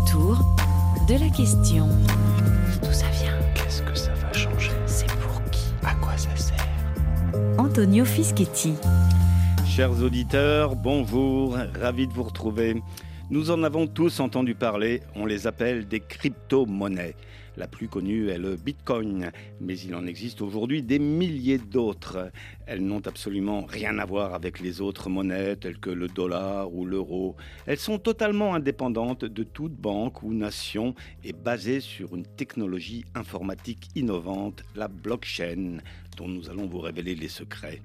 autour de la question D'où ça vient? Qu'est-ce que ça va changer? C'est pour qui? À quoi ça sert? Antonio Fischetti. Chers auditeurs, bonjour, ravi de vous retrouver. Nous en avons tous entendu parler, on les appelle des crypto-monnaies. La plus connue est le Bitcoin, mais il en existe aujourd'hui des milliers d'autres. Elles n'ont absolument rien à voir avec les autres monnaies telles que le dollar ou l'euro. Elles sont totalement indépendantes de toute banque ou nation et basées sur une technologie informatique innovante, la blockchain, dont nous allons vous révéler les secrets.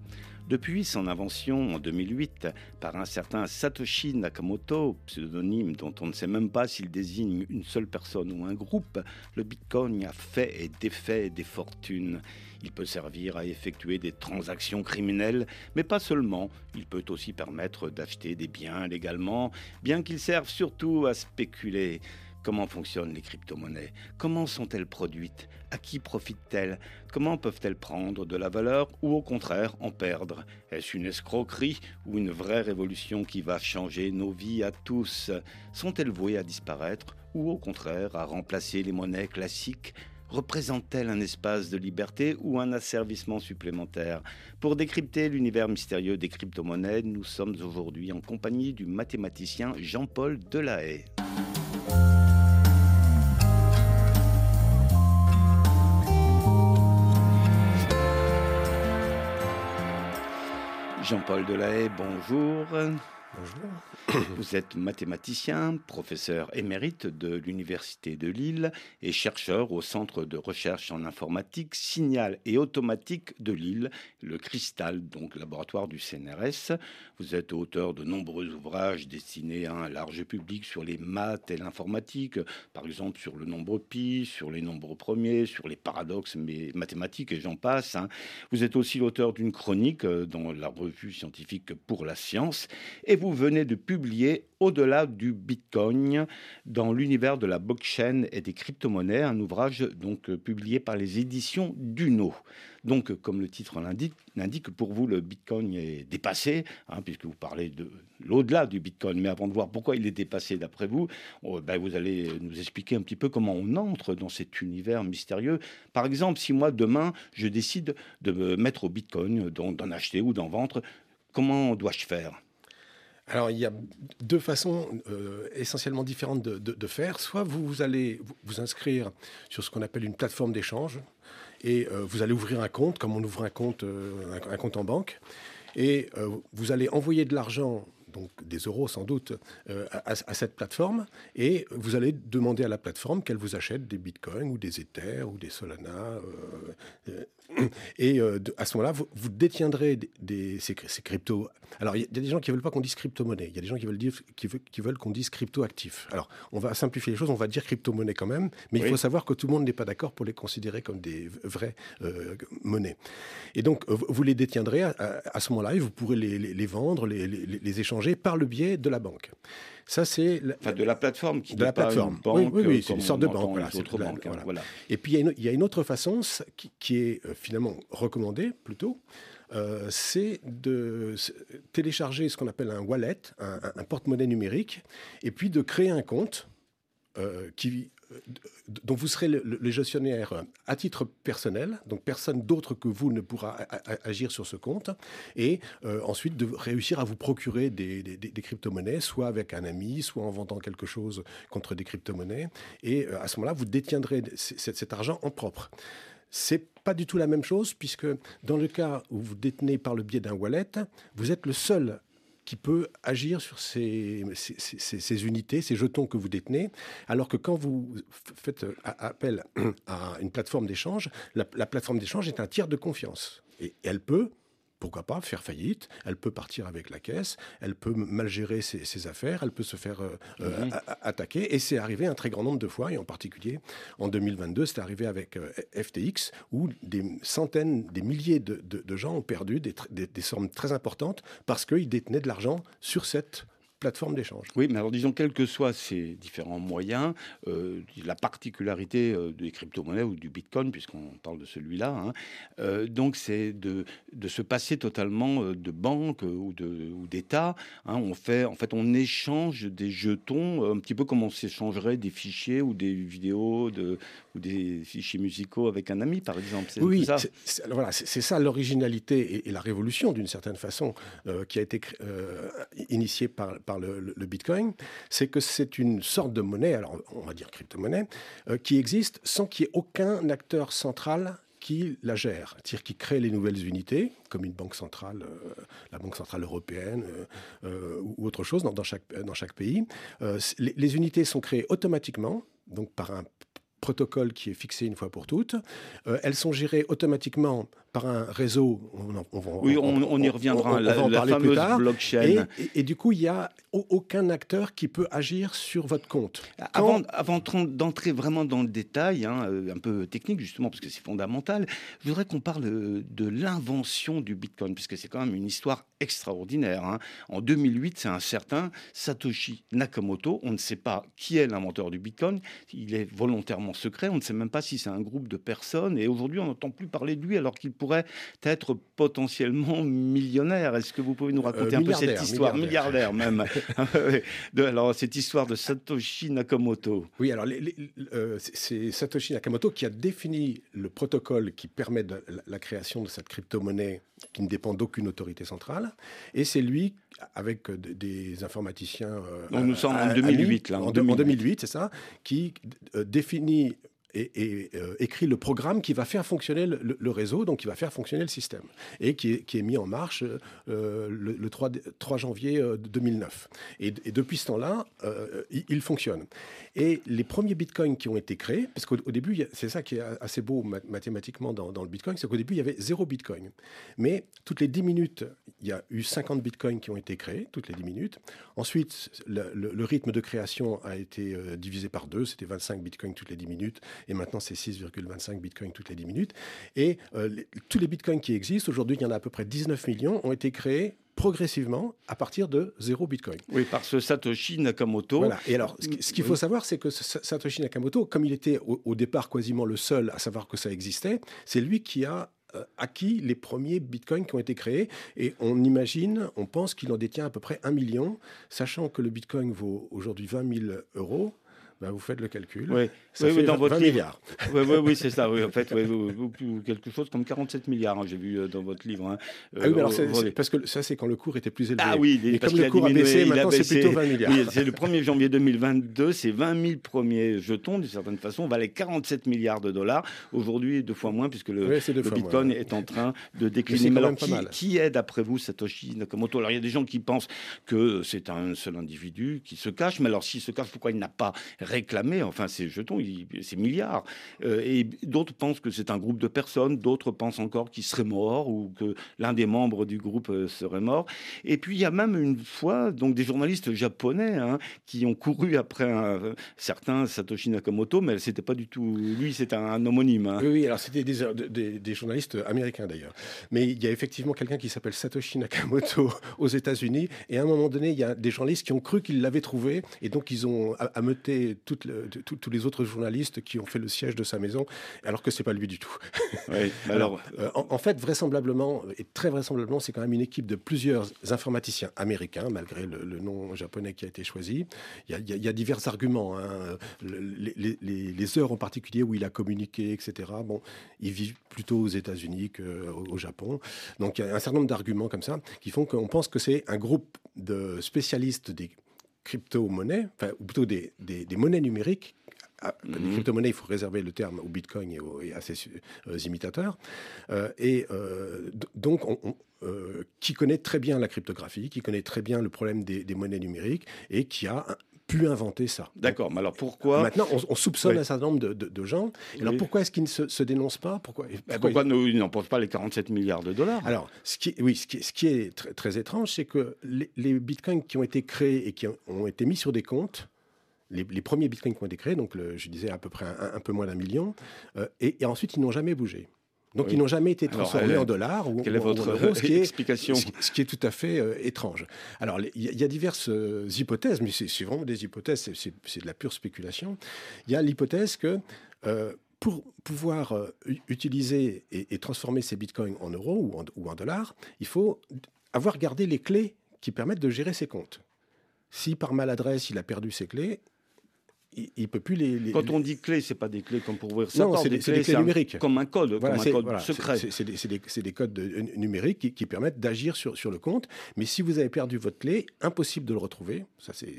Depuis son invention en 2008 par un certain Satoshi Nakamoto, pseudonyme dont on ne sait même pas s'il désigne une seule personne ou un groupe, le Bitcoin a fait et défait des fortunes. Il peut servir à effectuer des transactions criminelles, mais pas seulement. Il peut aussi permettre d'acheter des biens légalement, bien qu'il serve surtout à spéculer. Comment fonctionnent les crypto-monnaies? Comment sont-elles produites? À qui profitent-elles? Comment peuvent-elles prendre de la valeur ou au contraire en perdre? Est-ce une escroquerie ou une vraie révolution qui va changer nos vies à tous? Sont-elles vouées à disparaître ou au contraire à remplacer les monnaies classiques? Représente-t-elle un espace de liberté ou un asservissement supplémentaire? Pour décrypter l'univers mystérieux des crypto-monnaies, nous sommes aujourd'hui en compagnie du mathématicien Jean-Paul Delahaye. Jean-Paul Delahaye, bonjour. Bonjour. Vous êtes mathématicien, professeur émérite de l'Université de Lille et chercheur au Centre de recherche en informatique, signal et automatique de Lille, le Cristal, donc laboratoire du CNRS. Vous êtes auteur de nombreux ouvrages destinés à un large public sur les maths et l'informatique, par exemple sur le nombre pi, sur les nombres premiers, sur les paradoxes mathématiques et j'en passe. hein. Vous êtes aussi l'auteur d'une chronique euh, dans la revue scientifique pour la science et vous venez de publier Au-delà du Bitcoin dans l'univers de la blockchain et des crypto-monnaies, un ouvrage donc euh, publié par les éditions Duno. Donc, euh, comme le titre l'indique, pour vous, le Bitcoin est dépassé, hein, puisque vous parlez de l'au-delà du Bitcoin. Mais avant de voir pourquoi il est dépassé d'après vous, oh, ben, vous allez nous expliquer un petit peu comment on entre dans cet univers mystérieux. Par exemple, si moi, demain, je décide de me mettre au Bitcoin, d'en acheter ou d'en vendre, comment dois-je faire? Alors, il y a deux façons euh, essentiellement différentes de, faire. Soit vous, vous allez vous- inscrire sur ce qu'on appelle une plateforme d'échange et euh, vous allez ouvrir un compte, comme on ouvre un compte, euh, un, compte en banque, et vous allez envoyer de l'argent. Donc des euros sans doute à, cette plateforme et vous allez demander à la plateforme qu'elle vous achète des bitcoins ou des Ethers ou des Solana et euh, de- à ce moment-là vous, vous détiendrez des, des- ces, ces cryptos. Alors il y, a- des gens qui veulent pas qu'on dise crypto-monnaie, il y a des gens qui veulent dire qui, veulent- qui veulent qu'on dise crypto-actif. Alors on va simplifier les choses, on va dire crypto-monnaie quand même, mais Oui. il faut savoir que tout le monde n'est pas d'accord pour les considérer comme des vraies euh, monnaies. Et donc euh, vous les détiendrez à, à- à ce moment-là et vous pourrez les, les- les vendre, les échanger par le biais de la banque. Ça c'est la- Enfin, de la plateforme qui De la pas plateforme. une banque, Oui, oui, oui, c'est une sorte de banque, entend voilà, les c'est autres de la- banques. hein, voilà. voilà. Et puis il y a une- il y, a une autre façon qui, qui est euh, finalement recommandée plutôt, euh, c'est de télécharger ce qu'on appelle un wallet, un, porte-monnaie numérique, et puis de créer un compte euh, qui, dont vous serez le, gestionnaire à titre personnel, donc personne d'autre que vous ne pourra agir sur ce compte, et euh, ensuite de réussir à vous procurer des, des- crypto-monnaies, soit avec un ami, soit en vendant quelque chose contre des crypto-monnaies, et euh, à ce moment-là, vous détiendrez cet argent en propre. C'est pas du tout la même chose, puisque dans le cas où vous détenez par le biais d'un wallet, vous êtes le seul qui peut agir sur ces, unités, ces jetons que vous détenez, alors que quand vous faites euh, appel à une plateforme d'échange, la plateforme d'échange est un tiers de confiance. Et elle peut, pourquoi pas, faire faillite, elle peut partir avec la caisse, elle peut mal gérer ses, ses affaires, elle peut se faire euh, euh, a- attaquer, et c'est arrivé un très grand nombre de fois, et en particulier en 2022, c'est arrivé avec euh, FTX, où des centaines, des milliers de, de- de gens ont perdu des, tr- des- des sommes très importantes parce qu'ils détenaient de l'argent sur cette plateforme d'échange. Oui, mais alors disons, quels que soient ces différents moyens, euh, la particularité euh, des crypto-monnaies ou du Bitcoin, puisqu'on parle de celui-là, hein, euh, donc c'est de, de se passer totalement de banque ou d'État. Hein, on fait, en fait, on échange des jetons, un petit peu comme on s'échangerait des fichiers ou des vidéos de, ou des fichiers musicaux avec un ami, par exemple. Oui, c'est voilà, c'est ça l'originalité et, la révolution, d'une certaine façon, qui a été initiée par, par le, Bitcoin, c'est que c'est une sorte de monnaie, alors on va dire crypto-monnaie, euh, qui existe sans qu'il y ait aucun acteur central qui la gère, c'est-à-dire qui crée les nouvelles unités, comme une banque centrale, euh, la banque centrale européenne euh, ou autre chose dans, chaque, dans chaque pays. Les, les, unités sont créées automatiquement, donc par un protocole qui est fixé une fois pour toutes. elles sont gérées automatiquement par un réseau. On, oui, on, y reviendra. la, va la fameuse blockchain. Et, du coup, il n'y a aucun acteur qui peut agir sur votre compte. Avant, avant d'entrer vraiment dans le détail, hein, euh, un peu technique justement, parce que c'est fondamental, je voudrais qu'on parle de l'invention du Bitcoin, puisque c'est quand même une histoire extraordinaire. Hein. En 2008, c'est un certain Satoshi Nakamoto. On ne sait pas qui est l'inventeur du Bitcoin. Il est volontairement secret. On ne sait même pas si c'est un groupe de personnes. Et aujourd'hui, on n'entend plus parler de lui alors qu'il pourrait être potentiellement millionnaire. Est-ce que vous pouvez nous euh, raconter un peu cette histoire? Milliardaire, même. de, alors, cette histoire de Satoshi Nakamoto. Oui, alors euh, c'est Satoshi Nakamoto qui a défini le protocole qui permet de, la, création de cette crypto-monnaie qui ne dépend d'aucune autorité centrale. Et c'est lui avec des informaticiens. Euh, Donc nous sommes en 2008, là. En, 2008, c'est ça, qui définit et, euh, écrit le programme qui va faire fonctionner le, réseau, donc qui va faire fonctionner le système, et qui est, mis en marche euh, le, 3, 3, janvier 2009. Euh, et, depuis ce temps-là, il, fonctionne. Et les premiers bitcoins qui ont été créés, parce qu'au début, c'est ça qui est assez beau mathématiquement dans, le bitcoin, c'est qu'au début, il y avait zéro bitcoin. Mais toutes les 10 minutes, il y a eu 50 bitcoins qui ont été créés, toutes les 10 minutes. Ensuite, le, rythme de création a été divisé par deux, c'était 25 bitcoins toutes les 10 minutes et maintenant c'est 6,25 bitcoins toutes les 10 minutes. Et euh, tous les bitcoins qui existent, aujourd'hui il y en a à peu près 19 millions, ont été créés progressivement à partir de zéro Bitcoin. Oui, par ce Satoshi Nakamoto. Voilà. Et alors, ce qu'il faut savoir, c'est que Satoshi Nakamoto, comme il était au, départ quasiment le seul à savoir que ça existait, c'est lui qui a euh, acquis les premiers bitcoins qui ont été créés. Et on imagine, on pense qu'il en détient à peu près un million, sachant que le bitcoin vaut aujourd'hui 20 000 euros. Ben, vous faites le calcul. Oui, ça fait dans votre livre. Oui, oui, oui c'est ça. Oui, en fait, quelque chose comme 47 milliard, hein, j'ai vu euh, dans votre livre. Hein. ah oui, mais alors c'est, parce que ça, c'est quand le cours était plus élevé. Ah oui, et comme le cours a, baissé, maintenant c'est plutôt 20 milliards. Oui, c'est le 1er janvier 2022, c'est 20 000 premiers jetons, d'une certaine façon, valaient 47 milliards de dollars. Aujourd'hui, deux fois moins, puisque le, Bitcoin est en train de décliner. Mais, alors, qui, qui, est, d'après vous, Satoshi Nakamoto? Alors, il y a des gens qui pensent que c'est un seul individu qui se cache, mais alors s'il se cache, pourquoi il n'a pas réclamer, enfin ces jetons, ces milliards. Euh, et d'autres pensent que c'est un groupe de personnes, d'autres pensent encore qu'il serait mort ou que l'un des membres du groupe euh, serait mort. Et puis il y a même une fois donc des journalistes japonais hein, qui ont couru après un certain Satoshi Nakamoto, mais c'était pas du tout lui, c'était un, homonyme. Hein. Oui, alors c'était des, des, journalistes américains d'ailleurs. Mais il y a effectivement quelqu'un qui s'appelle Satoshi Nakamoto aux États-Unis, et à un moment donné, il y a des journalistes qui ont cru qu'ils l'avaient trouvé, et donc ils ont ameuté toutes tous les autres journalistes qui ont fait le siège de sa maison, alors que c'est pas lui du tout. alors, euh, en, fait, vraisemblablement, et très vraisemblablement, c'est quand même une équipe de plusieurs informaticiens américains, malgré le, nom japonais qui a été choisi. Il y a, divers arguments, hein. les, heures en particulier où il a communiqué, etc. Bon, il vit plutôt aux États-Unis qu'au Japon. Donc, il y a un certain nombre d'arguments comme ça qui font qu'on pense que c'est un groupe de spécialistes des crypto-monnaies, enfin, ou plutôt des, des, monnaies numériques. Ah, les mhm. crypto-monnaies, il faut réserver le terme au Bitcoin et, à ses euh, imitateurs. Euh, et euh, donc, on, qui connaît très bien la cryptographie, qui connaît très bien le problème des, des monnaies numériques et qui a pu inventer ça. D'accord, mais alors pourquoi Maintenant, on, soupçonne un certain nombre de, gens. Alors pourquoi est-ce qu'ils ne se, dénoncent pas? Pourquoi, pourquoi, ils n'emportent pas les 47 milliards de dollars? Alors, ce qui, oui, ce qui, est très, étrange, c'est que les, bitcoins qui ont été créés et qui ont été mis sur des comptes, les, premiers bitcoins qui ont été créés, donc je disais à peu près un, peu moins d'un million, euh, et, ensuite ils n'ont jamais bougé. Donc ils n'ont jamais été transformés en dollars ou, quelle est votre en euros, ce qui est, explication ce, qui est tout à fait étrange. Alors il y, a diverses hypothèses, mais c'est vraiment des hypothèses, c'est de la pure spéculation. Il y a l'hypothèse que pour pouvoir utiliser et, transformer ces bitcoins en euros ou en, ou en dollars, il faut avoir gardé les clés qui permettent de gérer ses comptes. Si par maladresse il a perdu ses clés, il, ne peut plus les, Quand on dit clés, c'est pas des clés comme pour ouvrir sa Non, c'est des, clés, numériques. comme un code, comme un code secret. C'est des, des, codes numériques qui, permettent d'agir sur, sur le compte. Mais si vous avez perdu votre clé, impossible de le retrouver. Ça, c'est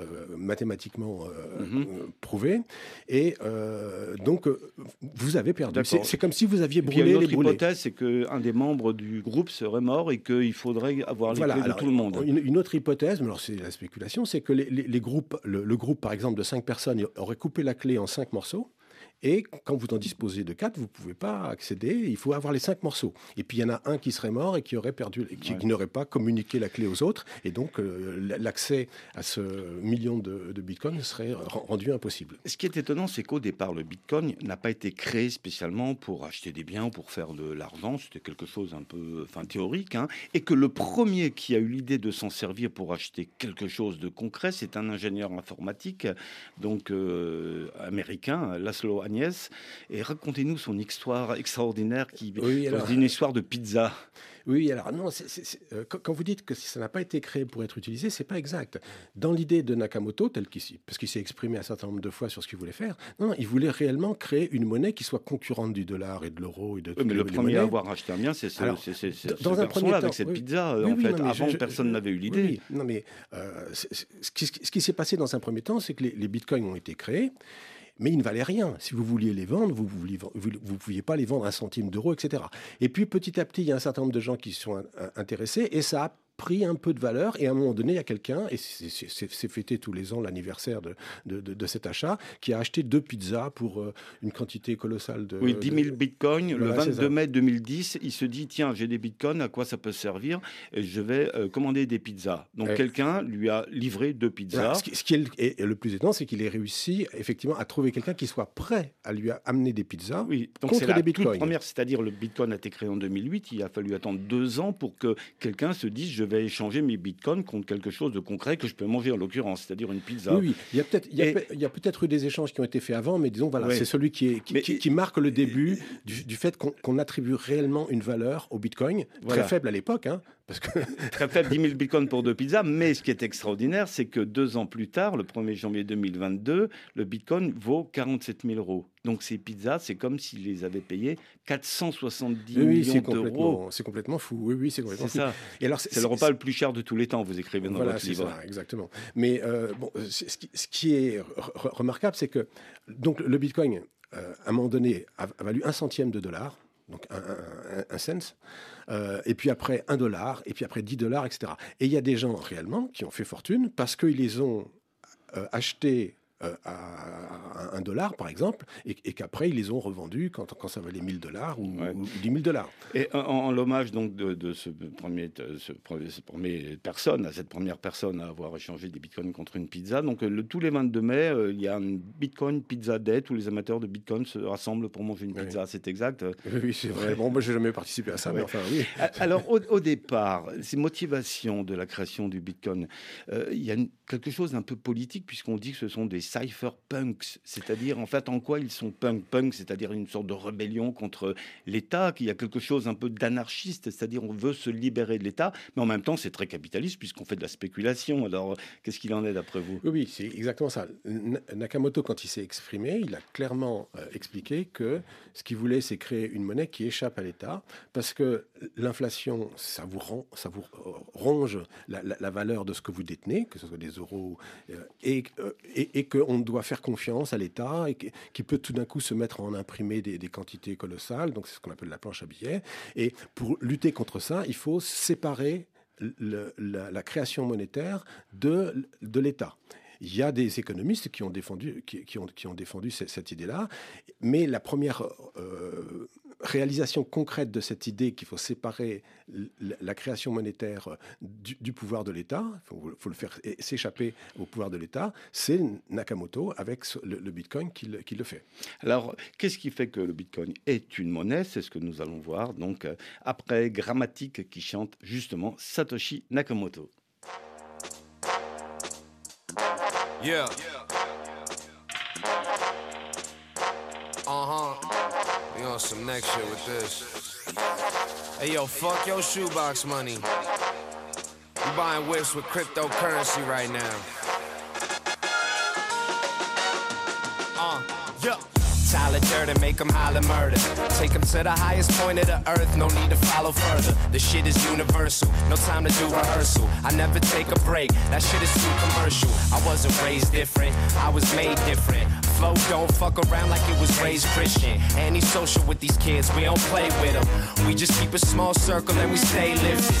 euh, mathématiquement euh, mhm. prouvé. Et euh, donc, vous avez perdu. C'est comme si vous aviez brûlé les brûlés. L'hypothèse, c'est qu'un des membres du groupe serait mort et qu'il faudrait avoir les clés de tout le monde. Une, autre hypothèse, mais alors c'est la spéculation, c'est que les, les, groupes, le, le, groupe par exemple de 5 personnes aurait coupé la clé en cinq morceaux et quand vous en disposez de quatre, vous ne pouvez pas accéder. Il faut avoir les cinq morceaux. Et puis il y en a un qui serait mort et qui aurait perdu, qui, n'aurait pas communiqué la clé aux autres. Et donc euh, l'accès à ce million de, de bitcoins serait rendu impossible. Ce qui est étonnant, c'est qu'au départ, le bitcoin n'a pas été créé spécialement pour acheter des biens ou pour faire de l'argent. C'était quelque chose un peu, enfin théorique, hein. et que le premier qui a eu l'idée de s'en servir pour acheter quelque chose de concret, c'est un ingénieur informatique, donc euh, américain, Laszlo Agnès. Et racontez-nous son histoire extraordinaire qui oui, une histoire de pizza. Oui, alors non, euh, quand vous dites que ça n'a pas été créé pour être utilisé, c'est pas exact. Dans l'idée de Nakamoto, tel qu'il parce qu'il s'est exprimé un certain nombre de fois sur ce qu'il voulait faire, non, il voulait réellement créer une monnaie qui soit concurrente du dollar et de l'euro et de. Oui, mais le premier à avoir acheté un bien, c'est ce, dans un premier temps, avec cette pizza. en fait, avant, personne n'avait eu l'idée. non, mais euh, ce qui, s'est passé dans un premier temps, c'est que les, les bitcoins ont été créés mais ils ne valaient rien. Si vous vouliez les vendre, vous ne pouviez pas les vendre un centime d'euro, etc. Et puis petit à petit, il y a un certain nombre de gens qui sont intéressés, et ça a pris un peu de valeur. Et à un moment donné, il y a quelqu'un, et c'est fêté tous les ans l'anniversaire de, de, cet achat, qui a acheté deux pizzas pour euh, une quantité colossale de. Oui, 10 000 bitcoins. Le 22 mai 2010, il se dit tiens, j'ai des bitcoins, à quoi ça peut servir et Je vais euh, commander des pizzas. Donc quelqu'un lui a livré deux pizzas. ce, qui, est le, plus étonnant, c'est qu'il ait réussi effectivement à trouver quelqu'un qui soit prêt à lui amener des pizzas oui, donc contre des bitcoins. première, c'est-à-dire le bitcoin a été créé en 2008. Il a fallu attendre deux ans pour que quelqu'un se dise je vais échanger mes bitcoins contre quelque chose de concret que je peux manger en l'occurrence, c'est-à-dire une pizza. Oui, il y a peut-être il y a, peut-être eu des échanges qui ont été faits avant, mais disons voilà, c'est celui qui, est, qui, marque le début du, fait qu'on attribue réellement une valeur au bitcoin, très faible à l'époque, hein, parce que... Très faible, 10 000 bitcoins pour deux pizzas. Mais ce qui est extraordinaire, c'est que deux ans plus tard, le 1er janvier 2022, le bitcoin vaut 47 000 euros. Donc ces pizzas, c'est comme s'ils les avaient payées 470 millions d'euros. C'est complètement fou. Oui, oui, c'est complètement fou. Ça. Et alors, c'est le repas le plus cher de tous les temps, vous écrivez dans voilà, votre livre. Ça, exactement. Mais euh, bon, ce qui, est remarquable, c'est que donc le bitcoin, euh, à un moment donné, a, valu un centième de dollar donc un, cent, euh, et puis après un dollar, et puis après 10 dollars, etc. Et il y a des gens réellement qui ont fait fortune parce qu'ils les ont euh, achetés à un dollar, par exemple, et, qu'après, ils les ont revendus quand, quand ça valait 1000 dollars ou, 10 000 dollars. Et en, l'hommage donc de, ce premier, ce, cette première personne, à cette première personne à avoir échangé des bitcoins contre une pizza, donc le, tous les 22 mai, euh, il y a un Bitcoin Pizza Day, tous les amateurs de Bitcoin se rassemblent pour manger une pizza, c'est exact Oui, c'est vrai. Bon, moi, j'ai jamais participé à ça, mais enfin, oui. Alors, au, départ, ces motivations de la création du Bitcoin, euh, il y a quelque chose d'un peu politique, puisqu'on dit que ce sont des cypherpunks, c'est-à-dire en fait en quoi ils sont punk punk, c'est-à-dire une sorte de rébellion contre l'État, qu'il y a quelque chose un peu d'anarchiste, c'est-à-dire on veut se libérer de l'État, mais en même temps c'est très capitaliste puisqu'on fait de la spéculation. Alors qu'est-ce qu'il en est d'après vous? Oui, c'est exactement ça. Nakamoto, quand il s'est exprimé, il a clairement euh, expliqué que ce qu'il voulait, c'est créer une monnaie qui échappe à l'État, parce que l'inflation, ça vous, rend, ça vous ronge la, valeur de ce que vous détenez, que ce soit des euh, et, euh, et, et que on doit faire confiance à l'État et qui peut tout d'un coup se mettre en imprimer des, quantités colossales. Donc c'est ce qu'on appelle la planche à billets. Et pour lutter contre ça, il faut séparer la, création monétaire de, de l'État. Il y a des économistes qui ont défendu, qui, ont, qui ont défendu cette, idée-là, mais la première euh, réalisation concrète de cette idée qu'il faut séparer la création monétaire du, pouvoir de l'État, il faut, le faire s'échapper au pouvoir de l'État, c'est Nakamoto avec le, Bitcoin qui le, fait. Alors, qu'est-ce qui fait que le Bitcoin est une monnaie? C'est ce que nous allons voir. Donc, euh, après Grammatique qui chante justement Satoshi Nakamoto. Yeah. Uh huh. We on some next shit with this. Hey yo, fuck your shoebox money. You buying whips with cryptocurrency right now. Uh, yeah. Tyler Durden, make them holler murder. Take them to the highest point of the earth, no need to follow further. The shit is universal, no time to do rehearsal. I never take a break, that shit is too commercial. I wasn't raised different, I was made different. Flow don't fuck around like it was raised Christian. Antisocial with these kids, we don't play with them. We just keep a small circle and we stay lifted.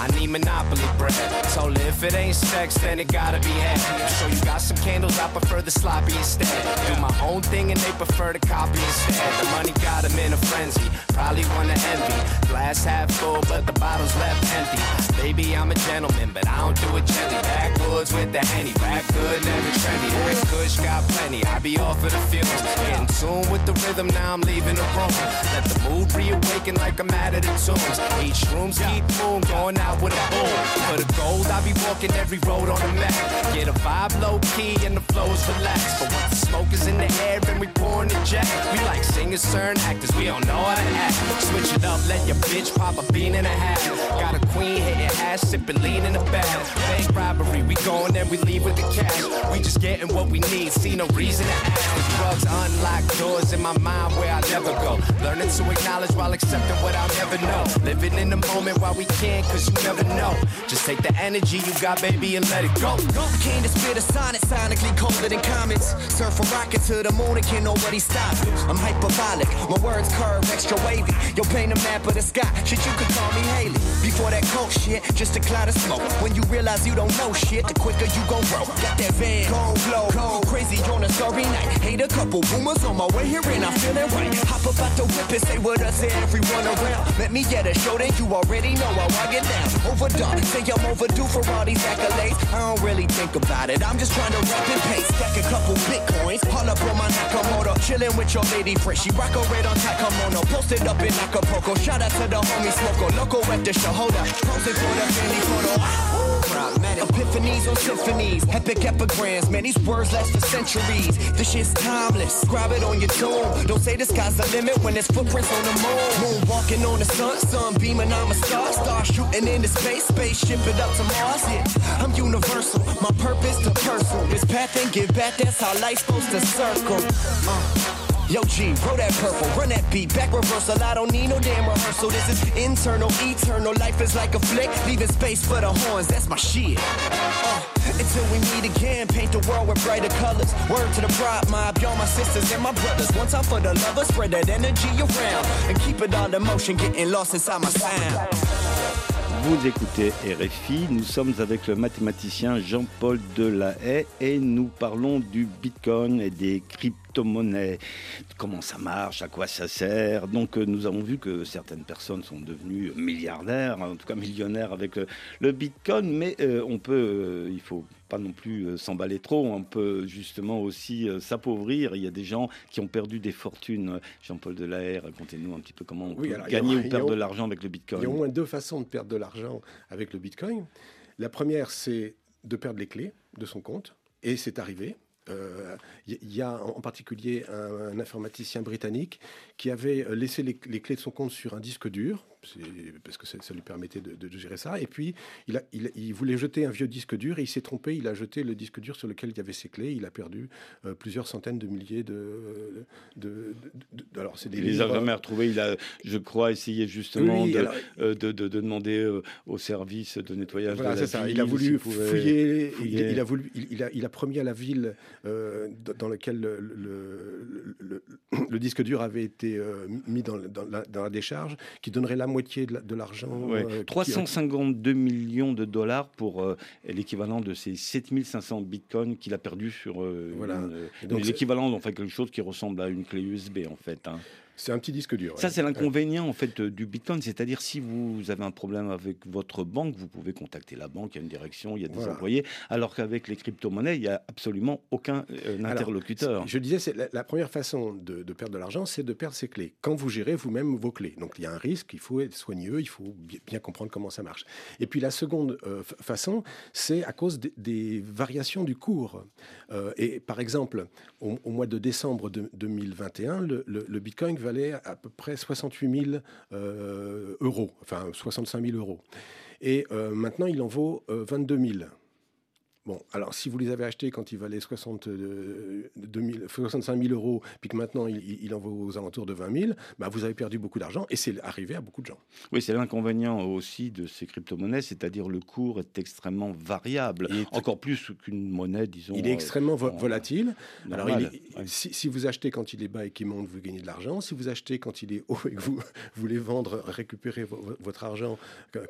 I need Monopoly bread. So if it ain't sex, then it gotta be head. I'm you got some candles, I prefer the sloppy instead. Do my own thing and they prefer to copy instead. The money got them in a frenzy, probably wanna envy. Glass half full, but the bottle's left empty. Baby, I'm a gentleman, but I don't do it gently. Backwoods with the henny, back good, never trendy. That kush got plenty, I be off of the fields. In tune with the rhythm, now I'm leaving the room. Let the mood reawaken like I'm out of the tunes. Each room's keep boom, going out with a boom. For the gold, I be walking every road on the map. Get a vibe low key and the flow is relaxed. But once the smoke is in the air and we pouring the jet, we like singers, certain actors, we don't know how to act. Switch it up, let your bitch pop a bean and a half. Got a queen hitting ass, sipping lean in the bath. Bank robbery, we going and we leave with the cash. We just getting what we need, see no reason to ask. Drugs unlock doors in my mind where I never go. Learning to acknowledge while accepting what I'll never know. Living in the moment while we can, cause you never know. Just take the energy you got, baby, and let it go. Can't spit a sonnet sonically colder than comets. Surf a rocket to the moon and can't nobody stop it. I'm hyperbolic, my words curve extra wavy. Yo, paint a map of the sky, shit, you could call me Haley. Before that coke shit, just a cloud of smoke. When you realize you don't know shit, the quicker you gon' grow. Got that van, cold flow, cold crazy on a starry night. Hate a couple boomers on my way here and I'm feeling right. Hop up out the whip and say what I to everyone around. Let me get a show, then you already know how I get down overdone. Say I'm overdue for all these accolades. I don't really think about it. I'm just trying to rap and pace. Stack a couple bitcoins. Haul up on my Nakamoto. Chillin' with your lady friend. She rock a red on Takamono. Posted up in Acapulco. Shout out to the homie Smoko. Loco at the show. Hold up. Posted for the family photo. Epiphanies on symphonies, epic epigrams. Man, these words last for centuries. This shit's timeless. Grab it on your tomb. Don't say the sky's the limit when there's footprints on the moon. Moon walking on the sun, sun beaming. I'm a star, star shooting into space, spaceship it up to Mars. Yeah, I'm universal. My purpose to personal. This path and give back. That's how life's supposed to circle. Uh. Yo, G, roll that purple, run that beat, back reversal. I don't need no damn rehearsal. This is internal, eternal. Life is like a flick, leaving space for the horns. That's my shit. Uh, until we meet again, paint the world with brighter colors. Word to the pride mob, y'all my sisters and my brothers. One time for the lovers, spread that energy around and keep it all in motion, getting lost inside my sound. Vous écoutez RFI, nous sommes avec le mathématicien Jean-Paul Delahaye et nous parlons du Bitcoin et des crypto-monnaies. Comment ça marche, à quoi ça sert? Donc euh, nous avons vu que certaines personnes sont devenues milliardaires, en tout cas millionnaires avec le, Bitcoin, mais euh, on peut, euh, il faut pas non plus s'emballer trop, on peut justement aussi s'appauvrir. Il y a des gens qui ont perdu des fortunes. Jean-Paul Delahaye, racontez-nous un petit peu comment on peut gagner ou perdre de l'argent avec le Bitcoin. Il y a au moins deux façons de perdre de l'argent avec le Bitcoin. La première, c'est de perdre les clés de son compte, et c'est arrivé. Il euh, y, a en particulier un, informaticien britannique qui avait laissé les, clés de son compte sur un disque dur, parce que ça, lui permettait de, gérer ça. Et puis, il, il, voulait jeter un vieux disque dur et il s'est trompé. Il a jeté le disque dur sur lequel il y avait ses clés. Il a perdu euh, plusieurs centaines de milliers de. de, alors, c'est des. Il les a jamais retrouvés. Il a, je crois, essayé justement euh, de, de, demander au service de nettoyage de la ça. Il a voulu fouiller. Il, a voulu. Il, a, il a promis à la ville euh, dans lequel le, le, disque dur avait été euh, mis dans, la, décharge, qui donnerait la moitié de l'argent. 352 euh, millions de dollars pour l'équivalent de ces 7500 bitcoins qu'il a perdu sur voilà. l'équivalent, enfin quelque chose qui ressemble à une clé USB en fait. Hein. C'est un petit disque dur. Ça, c'est l'inconvénient en fait du Bitcoin, c'est-à-dire si vous avez un problème avec votre banque, vous pouvez contacter la banque, il y a une direction, il y a des employés, alors qu'avec les crypto-monnaies, il n'y a absolument aucun euh, interlocuteur. je disais, c'est la, première façon de, perdre de l'argent, c'est de perdre ses clés. Quand vous gérez vous-même vos clés, donc il y a un risque, il faut être soigneux, il faut bien comprendre comment ça marche. Et puis la seconde euh, façon, c'est à cause des, variations du cours. Euh, et par exemple, au, mois de décembre de, 2021, le, le Bitcoin va valait à peu près 68 000 euh, euros, enfin 65 000 euros. Et euh, maintenant, il en vaut 22 euh, 000. Bon, alors si vous les avez achetés quand il valait 60, 65 000 euros, puis que maintenant il, en vaut aux alentours de 20 000, bah, vous avez perdu beaucoup d'argent et c'est arrivé à beaucoup de gens. Oui, c'est l'inconvénient aussi de ces crypto-monnaies, c'est-à-dire le cours est extrêmement variable, encore plus qu'une monnaie, disons. Il est extrêmement volatile. Alors, si, vous achetez quand il est bas et qu'il monte, vous gagnez de l'argent. Si vous achetez quand il est haut et que vous, voulez vendre, récupérer votre argent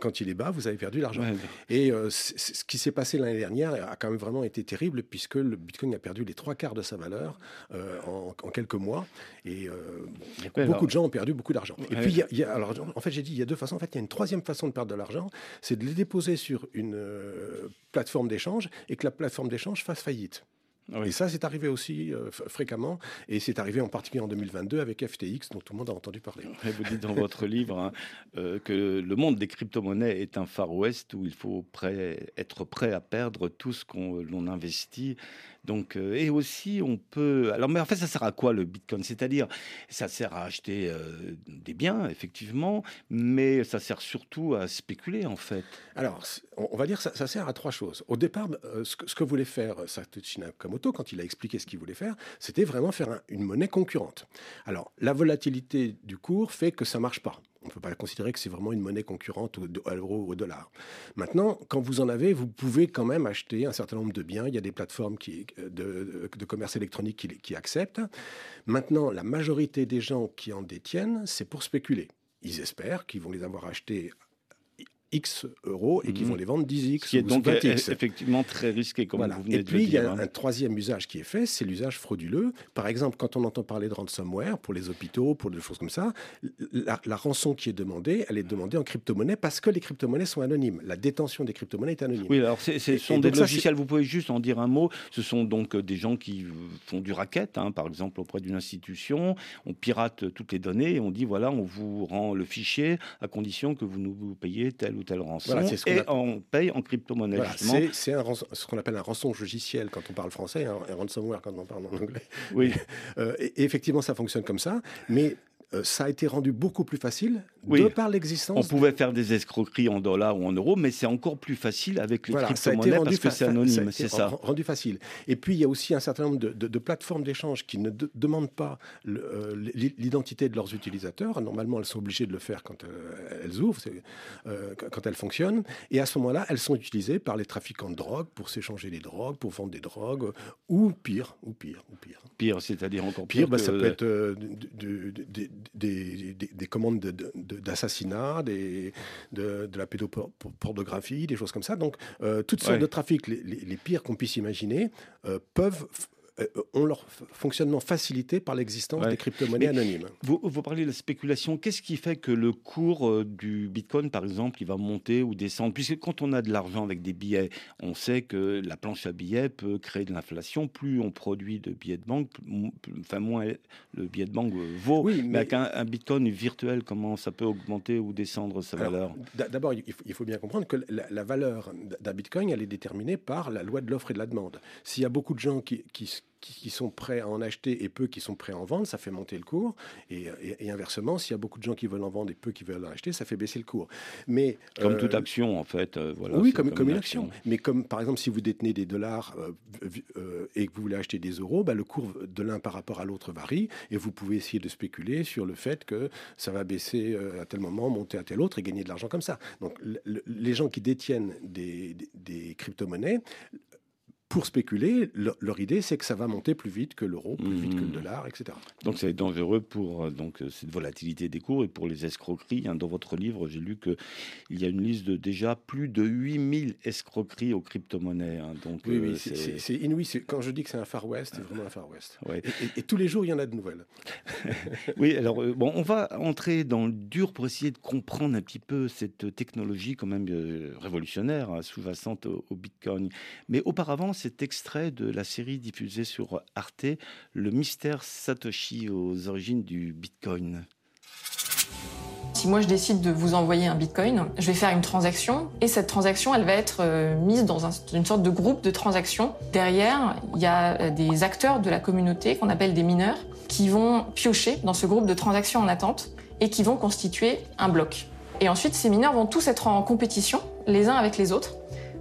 quand il est bas, vous avez perdu l'argent. Et euh, ce qui s'est passé l'année dernière a quand même vraiment été terrible puisque le Bitcoin a perdu les trois quarts de sa valeur euh, en, quelques mois et euh, beaucoup, de gens ont perdu beaucoup d'argent. Et puis, il y a, alors, en fait, j'ai dit il y a deux façons. En fait, il y a une troisième façon de perdre de l'argent, c'est de les déposer sur une euh, plateforme d'échange et que la plateforme d'échange fasse faillite. Et ça, c'est arrivé aussi euh, fréquemment, et c'est arrivé en particulier en 2022 avec FTX, dont tout le monde a entendu parler. vous dites dans votre livre hein, euh, que le monde des crypto-monnaies est un Far West où il faut prêt, être prêt à perdre tout ce qu'on l'on investit. Donc, euh, et aussi, on peut. Alors, mais en fait, ça sert à quoi le Bitcoin? C'est-à-dire, ça sert à acheter des biens, effectivement, mais ça sert surtout à spéculer, en fait. Alors, on va dire ça, ça sert à trois choses. Au départ, que, ce que voulait faire Satoshi Nakamoto, quand il a expliqué ce qu'il voulait faire, c'était vraiment faire une monnaie concurrente. Alors, la volatilité du cours fait que ça marche pas. On ne peut pas considérer que c'est vraiment une monnaie concurrente à l'euro ou au dollar. Maintenant, quand vous en avez, vous pouvez quand même acheter un certain nombre de biens. Il y a des plateformes qui, de, commerce électronique qui, qui acceptent. Maintenant, la majorité des gens qui en détiennent, c'est pour spéculer. Ils espèrent qu'ils vont les avoir achetés X euros et qui vont mhm. les vendre 10X. Ce qui est donc 20X. effectivement très risqué, comme vous venez et puis, il y a hein. un troisième usage qui est fait, c'est l'usage frauduleux. Par exemple, quand on entend parler de ransomware pour les hôpitaux, pour des choses comme ça, la, rançon qui est demandée, elle est demandée en crypto-monnaie parce que les crypto-monnaies sont anonymes. La détention des crypto-monnaies est anonyme. Oui, alors ce sont des logiciels, vous pouvez juste en dire un mot, ce sont donc euh, des gens qui euh, font du racket, hein, par exemple auprès d'une institution, on pirate toutes les données et on dit voilà, on vous rend le fichier à condition que vous nous payiez tel ou telle rançon et on paye en crypto-monnaie. c'est ce qu'on appelle un rançon logiciel quand on parle français, hein, un ransomware quand on parle en anglais. Oui. Euh, et effectivement, ça fonctionne comme ça, mais euh, ça a été rendu beaucoup plus facile de par l'existence. On pouvait faire des escroqueries en dollars ou en euros, mais c'est encore plus facile avec les crypto-monnaies parce que c'est anonyme, c'est ça. Rendu facile. Et puis il y a aussi un certain nombre de, plateformes d'échange qui ne demandent pas euh, l'identité de leurs utilisateurs. Normalement, elles sont obligées de le faire quand euh, elles ouvrent, quand elles fonctionnent. Et à ce moment-là, elles sont utilisées par les trafiquants de drogue pour s'échanger des drogues, pour vendre des drogues, ou pire, ou pire, ou pire. Pire, c'est-à-dire encore pire. pire bah, Ça peut être des, des, commandes d'assassinat, de, de, la pédopornographie, des choses comme ça. Donc, euh, toutes sortes de trafics, les, les, pires qu'on puisse imaginer, euh, peuvent ont leur fonctionnement facilité par l'existence des crypto-monnaies anonymes. Vous, vous, parlez de la spéculation. Qu'est-ce qui fait que le cours euh, du Bitcoin, par exemple, il va monter ou descendre? Puisque quand on a de l'argent avec des billets, on sait que la planche à billets peut créer de l'inflation. Plus on produit de billets de banque, enfin moins le billet de banque vaut. Oui, mais, avec un, Bitcoin virtuel, comment ça peut augmenter ou descendre sa valeur? D'abord, il faut bien comprendre que la, valeur d'un Bitcoin, elle est déterminée par la loi de l'offre et de la demande. S'il y a beaucoup de gens qui, qui qui, sont prêts à en acheter et peu qui sont prêts à en vendre, ça fait monter le cours. Et, inversement, s'il y a beaucoup de gens qui veulent en vendre et peu qui veulent en acheter, ça fait baisser le cours. Mais, comme toute euh, action, en fait. Euh, voilà, oui, comme, comme, une action. Mais comme, par exemple, si vous détenez des dollars euh, et que vous voulez acheter des euros, bah, le cours de l'un par rapport à l'autre varie. Et vous pouvez essayer de spéculer sur le fait que ça va baisser à tel moment, monter à tel autre et gagner de l'argent comme ça. Donc, les gens qui détiennent des, des crypto-monnaies pour spéculer, leur, idée, c'est que ça va monter plus vite que l'euro, plus vite que le Mmh. dollar, etc. Donc c'est dangereux pour euh, donc euh, cette volatilité des cours et pour les escroqueries. hein. Dans votre livre, j'ai lu que il y a une liste de déjà plus de 8000 escroqueries aux crypto-monnaies. hein. Donc Oui, euh, oui, c'est- inouï. c'est- Quand je dis que c'est un Far West, c'est vraiment un Far West. ouais. Et, et- et tous les jours, il y en a de nouvelles. Oui, alors euh, bon, on va entrer dans le dur pour essayer de comprendre un petit peu cette technologie quand même euh, révolutionnaire, hein, sous-jacente au, au Bitcoin. Mais auparavant, cet extrait de la série diffusée sur Arte, Le mystère Satoshi aux origines du Bitcoin. Si moi je décide de vous envoyer un bitcoin, je vais faire une transaction et cette transaction elle va être euh, mise dans un- une sorte de groupe de transactions. Derrière, il y a euh, des acteurs de la communauté qu'on appelle des mineurs qui vont piocher dans ce groupe de transactions en attente et qui vont constituer un bloc. Et ensuite, ces mineurs vont tous être en compétition les uns avec les autres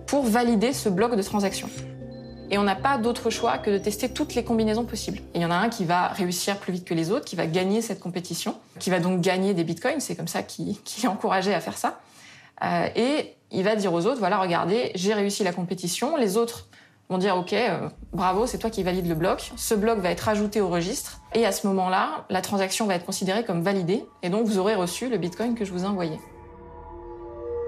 pour valider ce bloc de transactions. Et on n'a pas d'autre choix que de tester toutes les combinaisons possibles. Il y en a un qui va réussir plus vite que les autres, qui va gagner cette compétition, qui va donc gagner des bitcoins, c'est comme ça qu'il qu'il est encouragé à faire ça. Euh, et il va dire aux autres, voilà, regardez, j'ai réussi la compétition, les autres vont dire, ok, euh, bravo, c'est toi qui valide le bloc, ce bloc va être ajouté au registre, et à ce moment-là, la transaction va être considérée comme validée, et donc vous aurez reçu le bitcoin que je vous ai envoyé.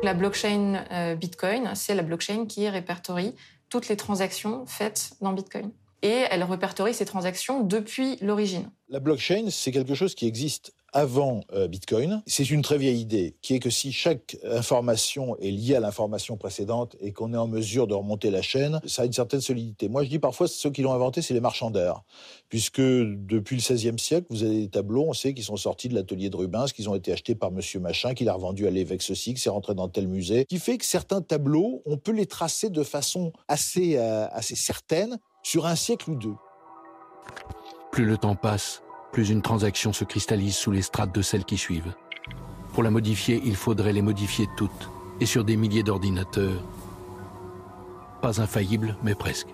La blockchain euh, Bitcoin, c'est la blockchain qui répertorie toutes les transactions faites dans Bitcoin. Et elle répertorie ces transactions depuis l'origine. La blockchain, c'est quelque chose qui existe avant euh, Bitcoin. C'est une très vieille idée, qui est que si chaque information est liée à l'information précédente et qu'on est en mesure de remonter la chaîne, ça a une certaine solidité. Moi, je dis parfois, ceux qui l'ont inventé, c'est les marchands d'air. Puisque depuis le XVIe siècle, vous avez des tableaux, on sait qu'ils sont sortis de l'atelier de Rubens, qu'ils ont été achetés par Monsieur Machin, qu'il a revendu à l'évêque ceci, que c'est rentré dans tel musée. Qui fait que certains tableaux, on peut les tracer de façon assez, euh, assez certaine sur un siècle ou deux. Plus le temps passe, plus une transaction se cristallise sous les strates de celles qui suivent. Pour la modifier, il faudrait les modifier toutes, et sur des milliers d'ordinateurs. Pas infaillible, mais presque.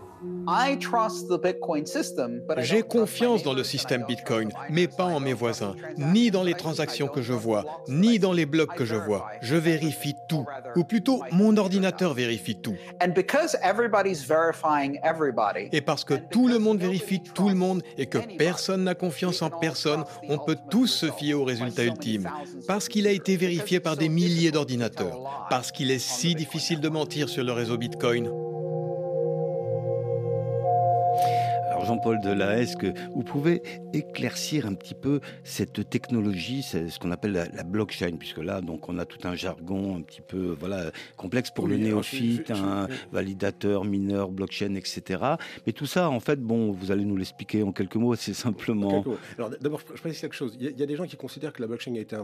J'ai confiance dans le système Bitcoin, mais pas en mes voisins, ni dans les transactions que je vois, ni dans les blocs que je vois. Je vérifie tout, ou plutôt mon ordinateur vérifie tout. Et parce que tout le monde vérifie tout le monde et que personne n'a confiance en personne, on peut tous se fier au résultat ultime. Parce qu'il a été vérifié par des milliers d'ordinateurs. Parce qu'il est si difficile de mentir sur le réseau Bitcoin. Jean-Paul Delahaye, est-ce que vous pouvez éclaircir un petit peu cette technologie, ce qu'on appelle la, la blockchain, puisque là, donc, on a tout un jargon un petit peu voilà, complexe pour le Oui, néophyte, un oui. validateur, mineur, blockchain, etc. Mais tout ça, en fait, bon, vous allez nous l'expliquer en quelques mots, c'est simplement... Mots. Alors d'abord, je précise quelque chose. Il y, a, il y a des gens qui considèrent que la blockchain a été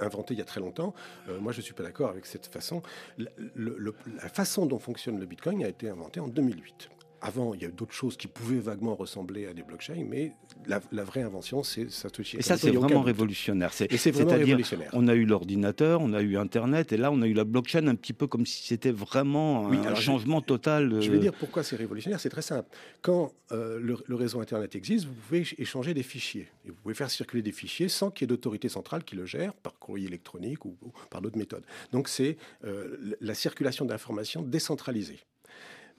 inventée il y a très longtemps. Euh, moi, je ne suis pas d'accord avec cette façon. La, le- le- la façon dont fonctionne le Bitcoin a été inventée en 2008. Avant, il y a eu d'autres choses qui pouvaient vaguement ressembler à des blockchains, mais la, la vraie invention, c'est Satoshi Et ça, c'est vraiment révolutionnaire. C'est c'est-à-dire. On a eu l'ordinateur, on a eu Internet, et là, on a eu la blockchain un petit peu comme si c'était vraiment Oui, un je- changement total. Je euh, vais dire pourquoi c'est révolutionnaire. C'est très simple. Quand euh, le, le réseau Internet existe, vous pouvez éch- échanger des fichiers. Et vous pouvez faire circuler des fichiers sans qu'il y ait d'autorité centrale qui le gère par courrier électronique ou, ou par d'autres méthodes. Donc c'est euh, la circulation d'informations décentralisée.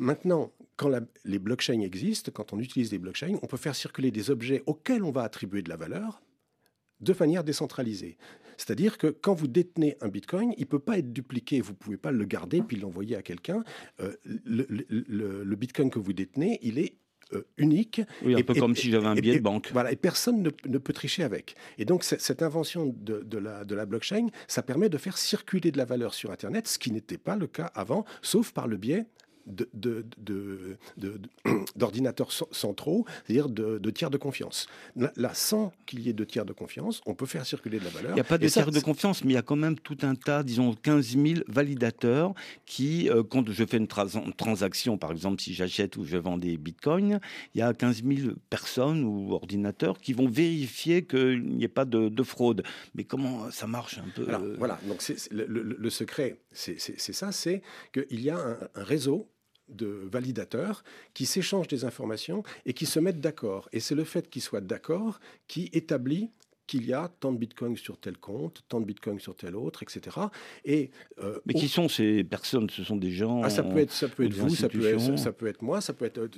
Maintenant, quand la- les blockchains existent, quand on utilise des blockchains, on peut faire circuler des objets auxquels on va attribuer de la valeur de manière décentralisée. C'est-à-dire que quand vous détenez un bitcoin, il ne peut pas être dupliqué, vous ne pouvez pas le garder puis l'envoyer à quelqu'un. Euh, le, le- le- le bitcoin que vous détenez, il est euh, unique. Oui, un Et- peu et- comme si j'avais un et- billet et- de banque. Voilà, et personne ne, ne peut tricher avec. Et donc, cette invention de, de la, de la blockchain, ça permet de faire circuler de la valeur sur Internet, ce qui n'était pas le cas avant, sauf par le biais de- de- de- de- de- d'ordinateurs cen- centraux, c'est-à-dire de, de tiers de confiance. Là, sans qu'il y ait de tiers de confiance, on peut faire circuler de la valeur. Il n'y a pas de tiers de confiance, mais il y a quand même tout un tas, disons 15 000 validateurs qui, euh, quand je fais une trans- transaction, par exemple si j'achète ou je vends des bitcoins, il y a 15 000 personnes ou ordinateurs qui vont vérifier qu'il n'y ait pas de, de fraude. Mais comment ça marche un peu Alors euh, voilà, donc le, le- le secret, c'est, ça, c'est qu'il y a un, un réseau de validateurs qui s'échangent des informations et qui se mettent d'accord. Et c'est le fait qu'ils soient d'accord qui établit qu'il y a tant de bitcoins sur tel compte, tant de bitcoins sur tel autre, etc. Et, euh, Mais qui sont ces personnes? Ce sont des gens ah, ça peut être, ça peut être vous, ça peut être, ça peut être moi, ça peut être euh,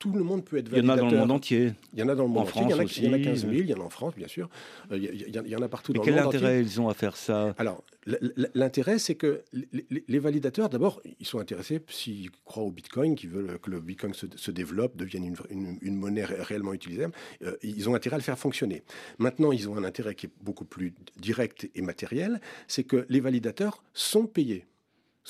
tout le monde peut être validateur. Il y en a dans le monde entier. Il y en a dans le monde entier. il, y en a, aussi. il y en a 15 000, il y en a en France, bien sûr. Euh, il, y en a partout dans le monde quel intérêt ils ont à faire ça? Alors, l'intérêt, c'est que les, validateurs, d'abord, ils sont intéressés, s'ils croient au Bitcoin, qu'ils veulent que le Bitcoin se, développe, devienne une, monnaie réellement utilisable, euh, ils ont intérêt à le faire fonctionner. Maintenant, ils ont un intérêt qui est beaucoup plus direct et matériel, c'est que les validateurs sont payés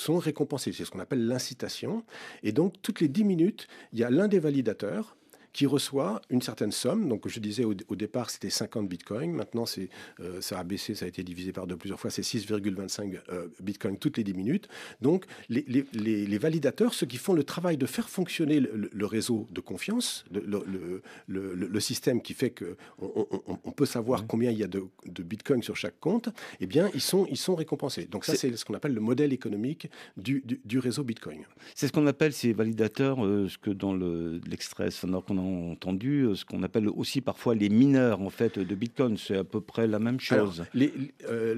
sont récompensés. C'est ce qu'on appelle l'incitation. Et donc, toutes les 10 minutes, il y a l'un des validateurs qui reçoit une certaine somme. Donc, je disais au, départ, c'était 50 bitcoins. Maintenant, c'est, euh, ça a baissé, ça a été divisé par deux plusieurs fois. C'est 6,25 euh, bitcoins toutes les 10 minutes. Donc, les, les, les, validateurs, ceux qui font le travail de faire fonctionner le, réseau de confiance, le, le, système qui fait qu'on on, peut savoir combien il y a de, de bitcoins sur chaque compte, eh bien, ils sont, ils sont récompensés. Donc, ça, c'est ce qu'on appelle le modèle économique du, du, réseau bitcoin. C'est ce qu'on appelle ces validateurs, euh, ce que dans l'extrait sonore qu'on entendu euh, ce qu'on appelle aussi parfois les mineurs en fait de Bitcoin. C'est à peu près la même chose. les, euh,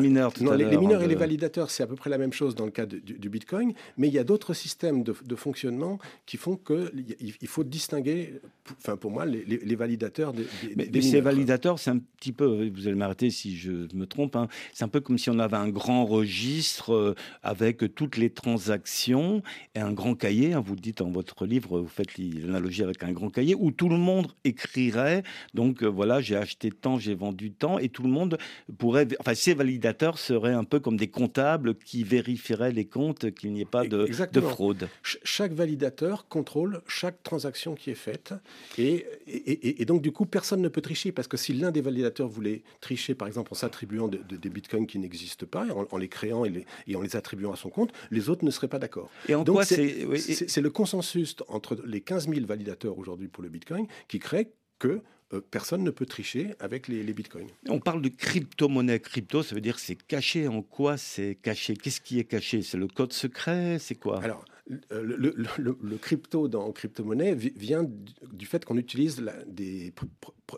mineurs tout à Les mineurs et les validateurs, c'est à peu près la même chose dans le cas du, Bitcoin, mais il y a d'autres systèmes de, fonctionnement qui font qu'il il faut distinguer, enfin pour moi, les, validateurs des, mais, mais ces validateurs, c'est un petit peu, vous allez m'arrêter si je me trompe, hein, c'est un peu comme si on avait un grand registre euh, avec toutes les transactions et un grand cahier. Hein, vous le dites dans votre livre, vous faites l'analogie avec un grand cahier où tout le monde écrirait. Donc euh, voilà, j'ai acheté tant, j'ai vendu tant, et tout le monde pourrait. Enfin, ces validateurs seraient un peu comme des comptables qui vérifieraient les comptes, qu'il n'y ait pas de, de fraude. chaque validateur contrôle chaque transaction qui est faite, et, et, donc du coup, personne ne peut tricher parce que si l'un des validateurs voulait tricher, par exemple, en s'attribuant des bitcoins qui n'existent pas, en, les créant et, les, et, en les attribuant à son compte, les autres ne seraient pas d'accord. Et en donc c'est le consensus entre les 15 000 validateurs aujourd'hui pour le Bitcoin qui crée que euh, personne ne peut tricher avec les, bitcoins. On parle de crypto-monnaie. Crypto, ça veut dire c'est caché. En quoi c'est caché? Qu'est-ce qui est caché? C'est le code secret? C'est quoi? Alors, euh, le, crypto dans crypto-monnaie vient du fait qu'on utilise des,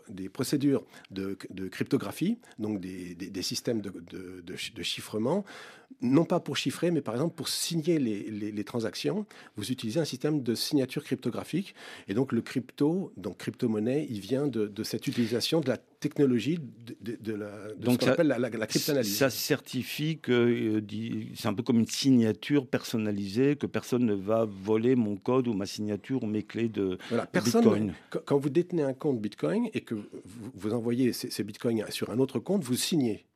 des, procédures de, cryptographie, donc des, systèmes de, chiffrement, non pas pour chiffrer, mais par exemple pour signer les, transactions, vous utilisez un système de signature cryptographique. Et donc le crypto, donc crypto-monnaie, il vient de, cette utilisation de la technologie de, la, Donc ce qu'on appelle la, la, cryptanalyse. Ça certifie que euh, c'est un peu comme une signature personnalisée, que personne ne va voler mon code ou ma signature ou mes clés de, voilà, personne, Bitcoin. Quand vous détenez un compte Bitcoin et que vous, envoyez ces Bitcoins sur un autre compte, vous signez.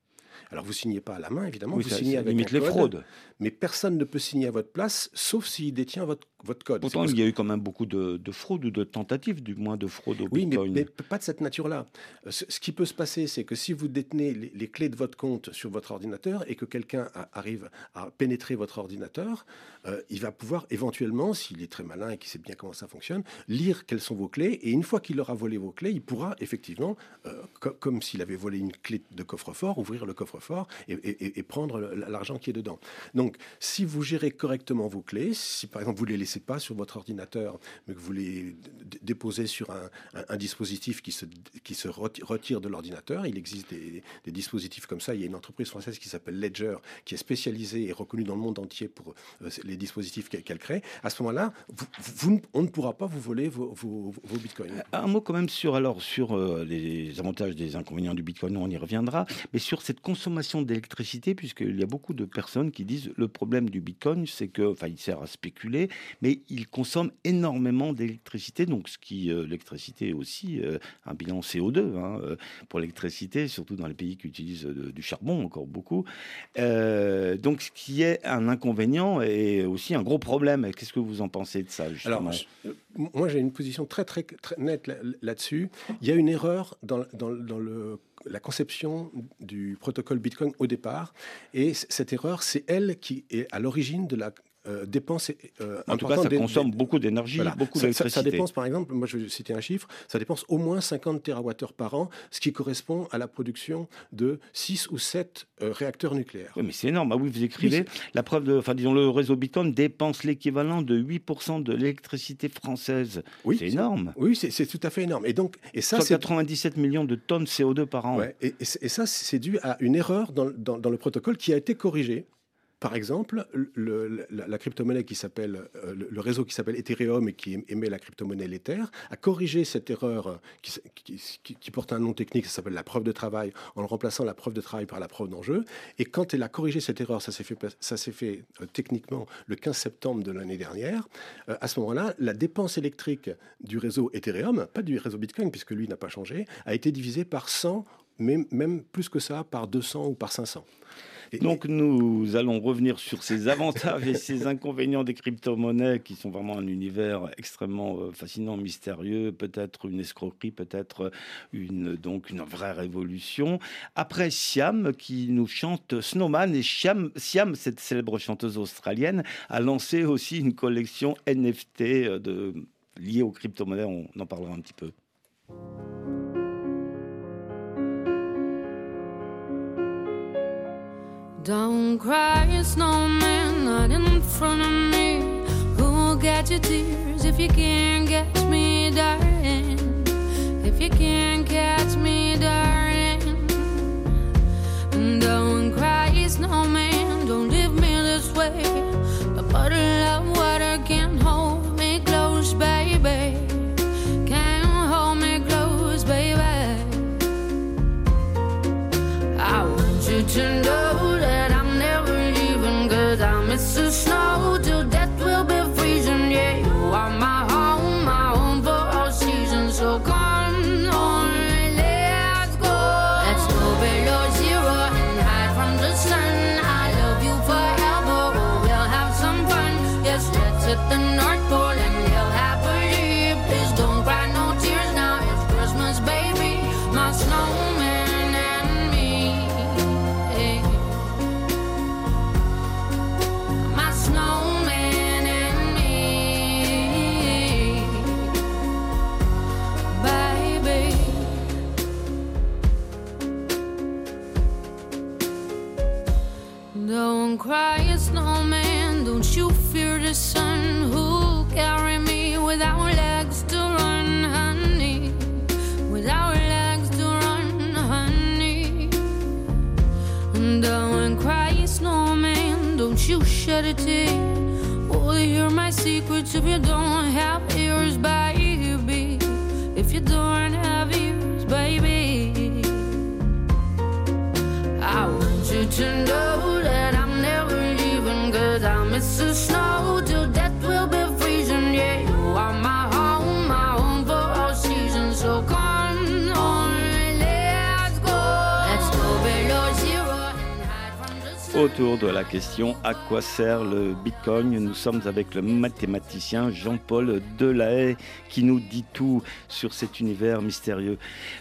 Alors vous signez pas à la main, évidemment, vous signez avec limite un les fraudes. Mais personne ne peut signer à votre place, sauf s'il détient votre, votre code. Pourtant, il y a eu quand même beaucoup de, de fraudes ou de tentatives, du moins de fraude au oui, Bitcoin. Oui, mais, pas de cette nature-là. Euh, ce, qui peut se passer, c'est que si vous détenez les, clés de votre compte sur votre ordinateur et que quelqu'un arrive à pénétrer votre ordinateur, euh, il va pouvoir éventuellement, s'il est très malin et qu'il sait bien comment ça fonctionne, lire quelles sont vos clés. Et une fois qu'il aura volé vos clés, il pourra effectivement, euh, comme s'il avait volé une clé de coffre-fort, ouvrir le coffre fort et, prendre l'argent qui est dedans. Donc, si vous gérez correctement vos clés, si par exemple vous ne les laissez pas sur votre ordinateur, mais que vous les déposez sur un, dispositif qui se, retire de l'ordinateur, il existe des, dispositifs comme ça. Il y a une entreprise française qui s'appelle Ledger, qui est spécialisée et reconnue dans le monde entier pour euh, les dispositifs qu'elle crée. À ce moment-là, on ne pourra pas vous voler vos, bitcoins. Un mot quand même sur, alors, sur euh, les avantages des inconvénients du bitcoin, on y reviendra, mais sur cette consommation d'électricité, puisqu'il y a beaucoup de personnes qui disent le problème du Bitcoin, c'est que, enfin, il sert à spéculer, mais il consomme énormément d'électricité, donc ce qui, euh, l'électricité est aussi euh, un bilan CO2 hein, euh, pour l'électricité, surtout dans les pays qui utilisent du charbon encore beaucoup. donc, ce qui est un inconvénient et aussi un gros problème. Qu'est-ce que vous en pensez de ça Alors, moi, j'ai une position très, très, très nette là-dessus. Il y a une erreur dans, dans, dans le la conception du protocole Bitcoin au départ. Et cette erreur, c'est elle qui est à l'origine de la euh, dépense euh, En tout cas, ça consomme beaucoup d'énergie, beaucoup d'électricité. Ça, dépense, par exemple, moi je vais citer un chiffre, ça dépense au moins 50 TWh par an, ce qui correspond à la production de 6 ou 7 euh, réacteurs nucléaires. Oui, mais c'est énorme. Ah oui, vous écrivez, la preuve de, enfin, disons, le réseau Bitcoin dépense l'équivalent de 8% de l'électricité française. Oui, c'est énorme. Oui, c'est tout à fait énorme. Et donc, et ça, c'est 97 millions de tonnes CO2 par an. Ouais, et, et, ça, c'est dû à une erreur dans, dans, dans le protocole qui a été corrigée. Par exemple, le, la, crypto-monnaie qui s'appelle, euh, le, réseau qui s'appelle Ethereum et qui émet la crypto-monnaie l'Ether a corrigé cette erreur euh, qui, porte un nom technique, ça s'appelle la preuve de travail, en remplaçant la preuve de travail par la preuve d'enjeu. Et quand elle a corrigé cette erreur, ça s'est fait, ça s'est fait euh, techniquement le 15 septembre de l'année dernière. à ce moment-là, la dépense électrique du réseau Ethereum, pas du réseau Bitcoin puisque lui n'a pas changé, a été divisée par 100, mais même plus que ça, par 200 ou par 500. Donc nous allons revenir sur ces avantages et ces inconvénients des crypto-monnaies qui sont vraiment un univers extrêmement euh, fascinant, mystérieux, peut-être une escroquerie, peut-être une, donc une vraie révolution. Après Siam qui nous chante Snowman et Siam, Siam, cette célèbre chanteuse australienne, a lancé aussi une collection NFT euh, liée aux crypto-monnaies. On en parlera un petit peu. Don't cry, snowman, not in front of me. Who'll get your tears if you can't catch me, darling? If you can't catch me, darling. Don't cry, snowman, don't leave me this way. Snowman, don't you shed a tear? Will you hear my secrets if you don't have ears, baby? If you don't have ears, baby, I want you to know. Autour de la question à quoi sert le Bitcoin? Nous sommes avec le mathématicien Jean-Paul Delahaye qui nous dit tout sur cet univers mystérieux.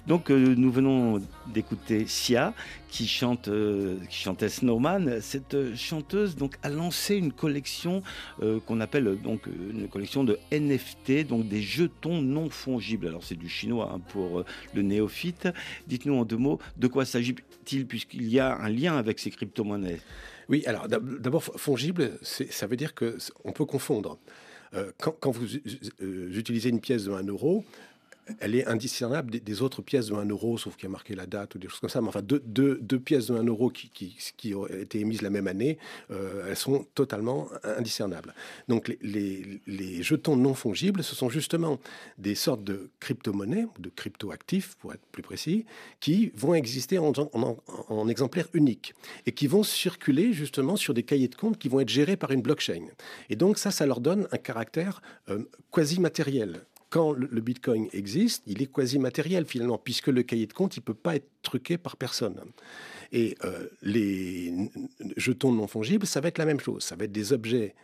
Donc euh, nous venons d'écouter Sia qui chante euh, qui chantait Snowman. Cette euh, chanteuse donc a lancé une collection qu'on appelle donc une collection de NFT, donc des jetons non fongibles. Alors c'est du chinois hein, pour le néophyte. Dites-nous en deux mots de quoi puisqu'il y a un lien avec ces crypto-monnaies? Oui, alors d'abord, fongible, ça veut dire qu'on peut confondre. Euh, quand, vous euh, utilisez une pièce de 1 euro, elle est indiscernable des, autres pièces de 1 euro, sauf qu'il y a marqué la date ou des choses comme ça. Mais enfin, deux, pièces de 1 euro qui, ont été émises la même année, euh, elles sont totalement indiscernables. Donc les, jetons non fongibles, ce sont justement des sortes de crypto-monnaies, de crypto-actifs pour être plus précis, qui vont exister en, en, en, exemplaires uniques et qui vont circuler justement sur des cahiers de compte qui vont être gérés par une blockchain. Et donc ça, ça leur donne un caractère euh, quasi matériel quand le Bitcoin existe, il est quasi matériel finalement, puisque le cahier de compte, il ne peut pas être truqué par personne. Et euh, les jetons non fongibles, ça va être la même chose. Ça va être des objets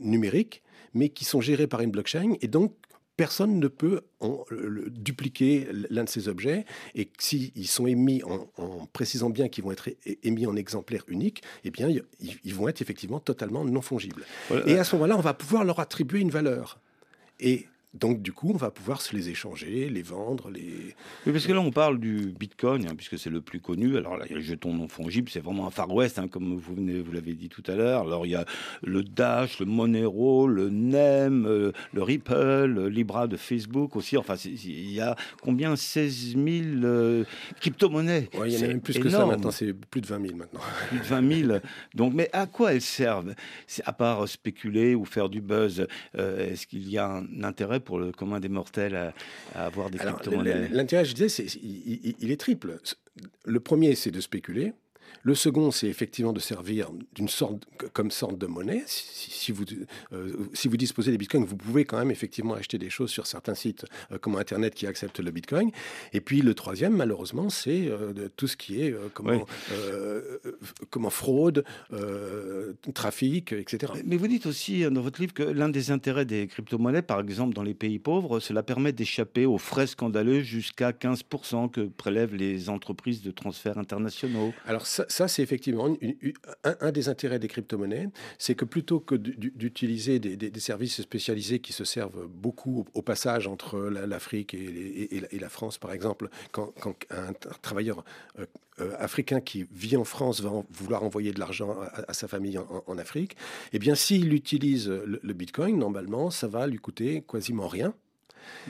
numériques, mais qui sont gérés par une blockchain et donc personne ne peut en- le- dupliquer l'un de ces objets. Et s'ils sont émis en, en précisant bien qu'ils vont être émis en exemplaire unique, eh bien, ils, ils vont être effectivement totalement non fongibles. Voilà. Et à ce moment-là, on va pouvoir leur attribuer une valeur. Et donc, du coup, on va pouvoir se les échanger, les vendre, les... Oui, parce que là, on parle du Bitcoin, hein, puisque c'est le plus connu. Alors là, il y a le jeton non fongible, c'est vraiment un Far West, hein, comme vous, venez, vous l'avez dit tout à l'heure. Alors, il y a le Dash, le Monero, le NEM, euh, le Ripple, le Libra de Facebook aussi. Enfin, il y a combien? 16 000 euh, crypto-monnaies. Ouais, il y en a même plus que ça maintenant, c'est plus de 20 000 maintenant. plus de 20 000. Donc, mais à quoi elles servent? À part spéculer ou faire du buzz, euh, est-ce qu'il y a un intérêt pour le commun des mortels à, à avoir des crypto-monnaies L'intérêt, je disais, c'est, il, il- il est triple. Le premier, c'est de spéculer. Le second, c'est effectivement de servir d'une sorte, comme sorte de monnaie. Si, si vous, euh, si vous disposez des bitcoins, vous pouvez quand même effectivement acheter des choses sur certains sites euh, comme Internet qui acceptent le bitcoin. Et puis le troisième, malheureusement, c'est euh, tout ce qui est euh, comment, Oui. comment fraude, euh, trafic, etc. Mais vous dites aussi dans votre livre que l'un des intérêts des crypto-monnaies, par exemple dans les pays pauvres, cela permet d'échapper aux frais scandaleux jusqu'à 15% que prélèvent les entreprises de transferts internationaux. Alors ça, ça, c'est effectivement un, des intérêts des crypto-monnaies, c'est que plutôt que d'utiliser des, services spécialisés qui se servent beaucoup au, passage entre la- l'Afrique et, la- France, par exemple, quand, un travailleur euh, euh, africain qui vit en France va vouloir envoyer de l'argent à, sa famille en, en Afrique, eh bien, s'il utilise le, le Bitcoin, normalement, ça va lui coûter quasiment rien.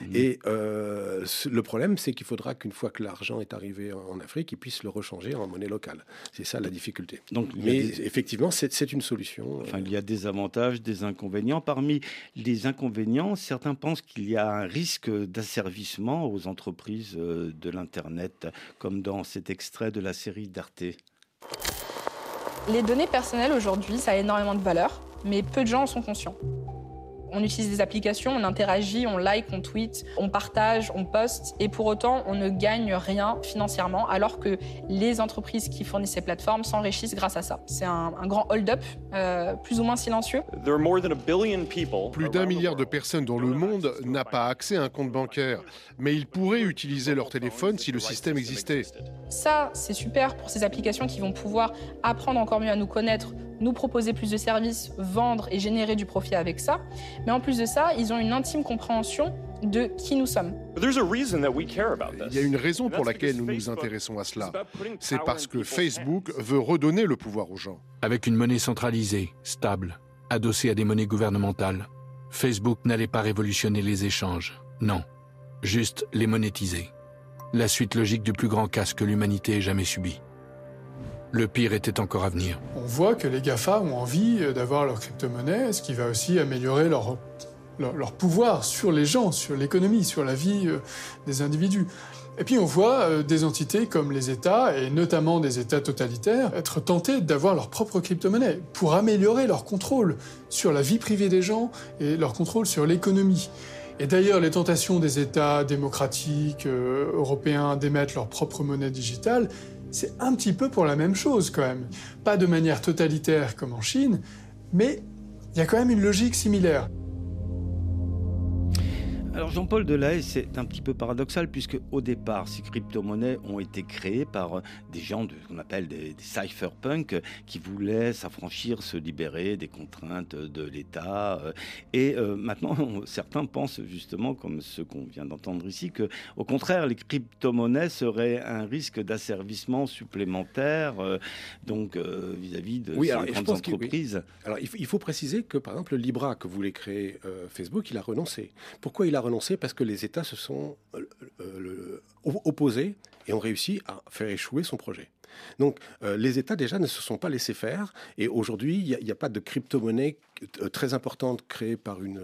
Mhm. Et euh, le problème, c'est qu'il faudra qu'une fois que l'argent est arrivé en, Afrique, il puisse le rechanger en monnaie locale. C'est ça la difficulté. Donc, Mais des- effectivement, c'est une solution. Enfin, il y a des avantages, des inconvénients. Parmi les inconvénients, certains pensent qu'il y a un risque d'asservissement aux entreprises euh, de l'Internet, comme dans cet extrait de la série d'Arte. Les données personnelles aujourd'hui, ça a énormément de valeur, mais peu de gens en sont conscients. On utilise des applications, on interagit, on like, on tweet, on partage, on poste, et pour autant, on ne gagne rien financièrement, alors que les entreprises qui fournissent ces plateformes s'enrichissent grâce à ça. C'est un, un grand hold-up, euh, plus ou moins silencieux. Plus d'un milliard de personnes dans le monde n'a pas accès à un compte bancaire, mais ils pourraient utiliser leur téléphone si le système existait. Ça, c'est super pour ces applications qui vont pouvoir apprendre encore mieux à nous connaître, nous proposer plus de services, vendre et générer du profit avec ça. Mais en plus de ça, ils ont une intime compréhension de qui nous sommes. Il y a une raison pour laquelle nous nous intéressons à cela. C'est parce que Facebook veut redonner le pouvoir aux gens. Avec une monnaie centralisée, stable, adossée à des monnaies gouvernementales, Facebook n'allait pas révolutionner les échanges. Non, juste les monétiser. La suite logique du plus grand casse que l'humanité ait jamais subi. Le pire était encore à venir. On voit que les GAFA ont envie euh, d'avoir leur crypto-monnaie, ce qui va aussi améliorer leur, leur, pouvoir sur les gens, sur l'économie, sur la vie euh, des individus. Et puis on voit euh, des entités comme les États, et notamment des États totalitaires, être tentés d'avoir leur propre crypto-monnaie pour améliorer leur contrôle sur la vie privée des gens et leur contrôle sur l'économie. Et d'ailleurs, les tentations des États démocratiques européens d'émettre leur propre monnaie digitale, c'est un petit peu pour la même chose quand même. Pas de manière totalitaire comme en Chine, mais il y a quand même une logique similaire. Alors Jean-Paul Delahaye, c'est un petit peu paradoxal puisque au départ, ces crypto-monnaies ont été créées par euh, des gens de, qu'on appelle des, des cypherpunks qui voulaient s'affranchir, se libérer des contraintes de l'État. euh, Et euh, maintenant, certains pensent justement, comme ceux qu'on vient d'entendre ici, que au contraire, les crypto-monnaies seraient un risque d'asservissement supplémentaire, euh, donc euh, vis-à-vis de Oui, ces alors, grandes oui. entreprises. Alors, il faut, il faut préciser que, par exemple, le Libra que voulait créer euh, Facebook, il a renoncé. Pourquoi il a renoncé Parce que les États se sont euh, euh, opposés et ont réussi à faire échouer son projet. Donc, euh, les États déjà ne se sont pas laissés faire. Et aujourd'hui, il n'y a, pas de crypto-monnaie très importante créée par, une,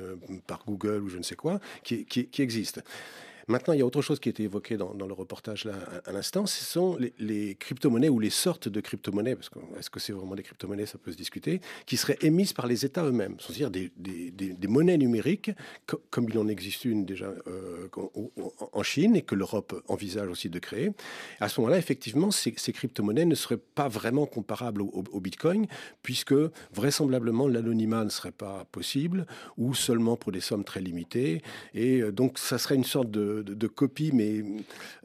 par Google ou je ne sais quoi qui, qui, qui existe. Maintenant, il y a autre chose qui a été évoquée dans, le reportage là à, l'instant, ce sont les, crypto-monnaies ou les sortes de crypto-monnaies, parce que est-ce que c'est vraiment des crypto-monnaies, ça peut se discuter, qui seraient émises par les États eux-mêmes, c'est-à-dire des, monnaies numériques, comme il en existe une déjà euh, en Chine et que l'Europe envisage aussi de créer. À ce moment-là, effectivement, ces, crypto-monnaies ne seraient pas vraiment comparables au, Bitcoin, puisque vraisemblablement l'anonymat ne serait pas possible, ou seulement pour des sommes très limitées. Et euh, donc, ça serait une sorte de, copie, mais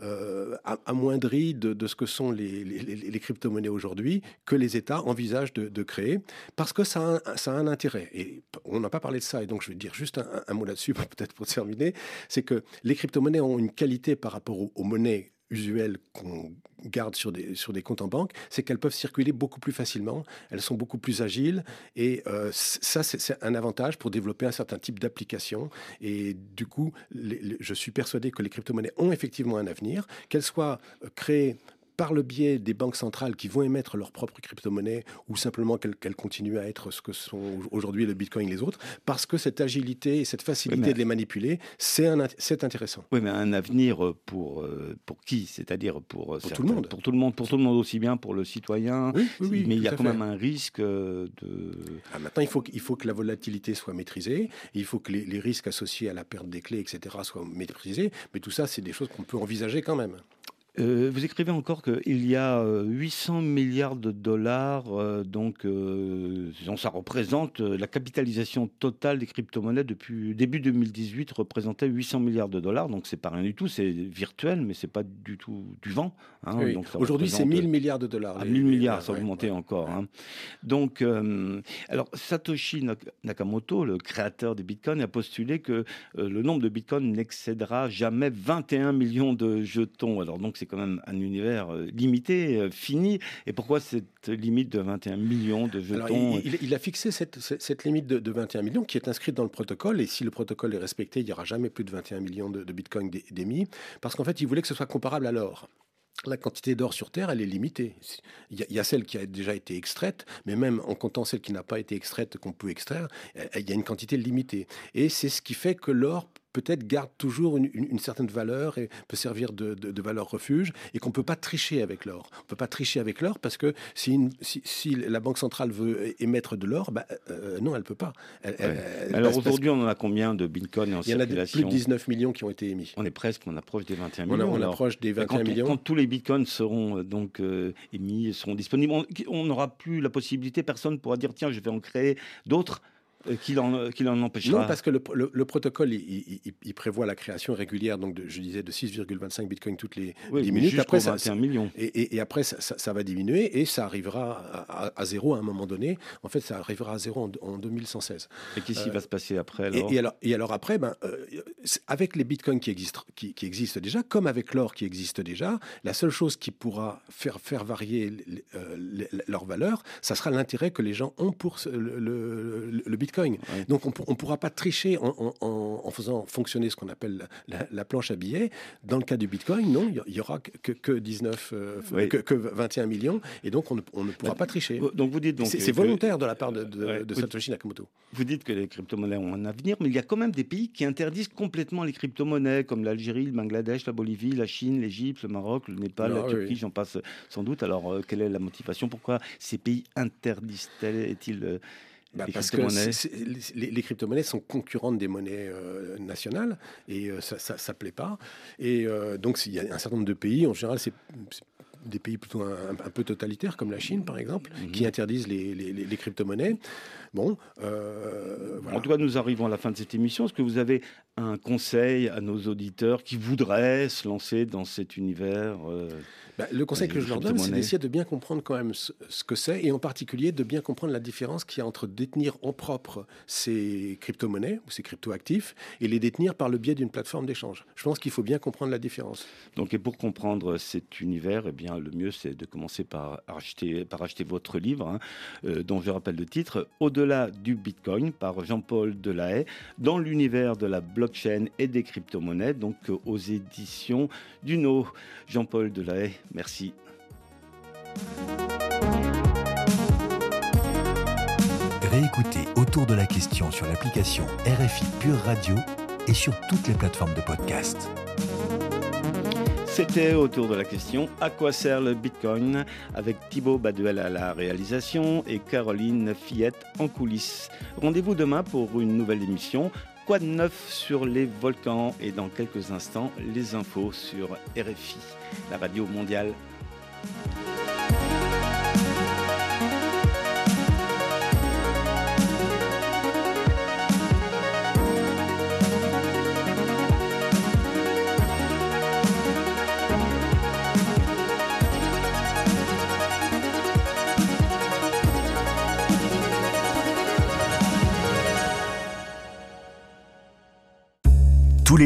euh, amoindrie de, ce que sont les, crypto-monnaies aujourd'hui, que les États envisagent de, créer, parce que ça a, ça a un intérêt. Et on n'a pas parlé de ça, et donc je vais dire juste un, mot là-dessus, peut-être pour terminer, c'est que les crypto-monnaies ont une qualité par rapport aux, monnaies usuelles qu'on garde sur des, sur des comptes en banque, c'est qu'elles peuvent circuler beaucoup plus facilement, elles sont beaucoup plus agiles, et euh, ça, c'est un avantage pour développer un certain type d'application. Et du coup, je suis persuadé que les crypto-monnaies ont effectivement un avenir, qu'elles soient euh, créées par le biais des banques centrales qui vont émettre leurs propres crypto-monnaies ou simplement qu'elles continuent à être ce que sont aujourd'hui le Bitcoin et les autres, parce que cette agilité et cette facilité de les manipuler, c'est intéressant. Oui, mais un avenir pour, euh, pour qui? C'est-à-dire pour, euh, pour tout le monde. Pour tout le monde, pour tout le monde aussi bien pour le citoyen. Oui, oui, mais il y a quand même un risque euh, de. Ah, maintenant, il faut, il faut que la volatilité soit maîtrisée, il faut que les, les risques associés à la perte des clés, etc., soient maîtrisés. Mais tout ça, c'est des choses qu'on peut envisager quand même. Euh, vous écrivez encore qu'il y a 800 euh, milliards de dollars, euh, donc, ça représente la capitalisation totale des crypto-monnaies depuis début 2018 représentait 800 milliards de dollars, donc c'est pas rien du tout, c'est virtuel, mais c'est pas du tout du vent. Hein, Aujourd'hui, c'est 1000 milliards de dollars. À 1000 milliards, ça a augmenté encore. Hein. Donc, alors Satoshi Nakamoto, le créateur des bitcoins, a postulé que le nombre de bitcoins n'excédera jamais 21 millions de jetons. Alors donc c'est quand même un univers euh, limité, euh, fini. Et pourquoi cette limite de 21 millions de jetons il, a fixé cette, limite de, 21 millions qui est inscrite dans le protocole. Et si le protocole est respecté, il n'y aura jamais plus de 21 millions de, bitcoins d'émis. Parce qu'en fait, il voulait que ce soit comparable à l'or la quantité d'or sur Terre, elle est limitée. Il y, a, celle qui a déjà été extraite, mais même en comptant celle qui n'a pas été extraite, qu'on peut extraire, il y a une quantité limitée. Et c'est ce qui fait que l'or peut-être garde toujours une, certaine valeur et peut servir de, valeur refuge et qu'on ne peut pas tricher avec l'or. On ne peut pas tricher avec l'or parce que si, si, la Banque centrale veut émettre de l'or, bah, euh, non, elle ne peut pas. Alors aujourd'hui, on en a combien de bitcoin en Il y en a plus de 19 millions qui ont été émis. On est presque, on approche des 21 millions. On, approche des 21 millions. Quand tous les bitcoins seront euh, donc euh, émis, seront disponibles, on n'aura plus la possibilité, personne ne pourra dire tiens, je vais en créer d'autres euh, qui l'en euh, qui empêchera Non, parce que le, le, protocole, il, prévoit la création régulière, donc de, je disais, de 6,25 bitcoins toutes les 10 minutes. Après, ça, million. Et, et, après, ça, ça, va diminuer et ça arrivera à, zéro à un moment donné. En fait, ça arrivera à zéro en, 2116. Et qu'est-ce qui va se passer après alors et, alors, et alors après, ben, euh, avec les bitcoins qui existent, qui, qui existent déjà, comme avec l'or qui existe déjà, la seule chose qui pourra faire, faire varier leur valeur, ça sera l'intérêt que les gens ont pour le, le bitcoin donc on ne pourra pas tricher en, faisant fonctionner ce qu'on appelle la, planche à billets. Dans le cas du Bitcoin, non, il y, aura que, que 19, euh, que, 21 millions, et donc on ne, pourra pas tricher. Donc vous dites donc c'est volontaire de la part de, Satoshi Nakamoto. Vous dites que les crypto-monnaies ont un avenir, mais il y a quand même des pays qui interdisent complètement les crypto-monnaies, comme l'Algérie, le Bangladesh, la Bolivie, la Chine, l'Égypte, le Maroc, le Népal, la ah Turquie, j'en passe sans doute. Alors euh, quelle est la motivation? Pourquoi ces pays interdisent-ils bah, parce que les, crypto-monnaies sont concurrentes des monnaies euh, nationales et euh, ça ne plaît pas. Et euh, donc, il y a un certain nombre de pays, en général, c'est des pays plutôt un, peu totalitaires, comme la Chine, par exemple, mhm. qui interdisent les, crypto-monnaies. Bon, En tout cas, nous arrivons à la fin de cette émission. Est-ce que vous avez un conseil à nos auditeurs qui voudraient se lancer dans cet univers bah, le conseil que je leur donne, c'est d'essayer de bien comprendre quand même ce, que c'est, et en particulier de bien comprendre la différence qu'il y a entre détenir en propre ces crypto-monnaies ou ces crypto-actifs et les détenir par le biais d'une plateforme d'échange. Je pense qu'il faut bien comprendre la différence. Donc, et pour comprendre cet univers, eh bien, le mieux, c'est de commencer par acheter, par acheter votre livre, hein, euh, dont je rappelle le titre, Au-delà du Bitcoin, par Jean-Paul Delahaye, dans l'univers de la blockchain et des crypto-monnaies, donc euh, aux éditions Duno. Jean-Paul Delahaye, Merci. Réécoutez autour de la question sur l'application RFI Pure Radio et sur toutes les plateformes de podcast. C'était autour de la question À quoi sert le Bitcoin avec Thibaut Baduel à la réalisation et Caroline Fillette en coulisses. Rendez-vous demain pour une nouvelle émission. Quoi de neuf sur les volcans et dans quelques instants les infos sur RFI, la radio mondiale.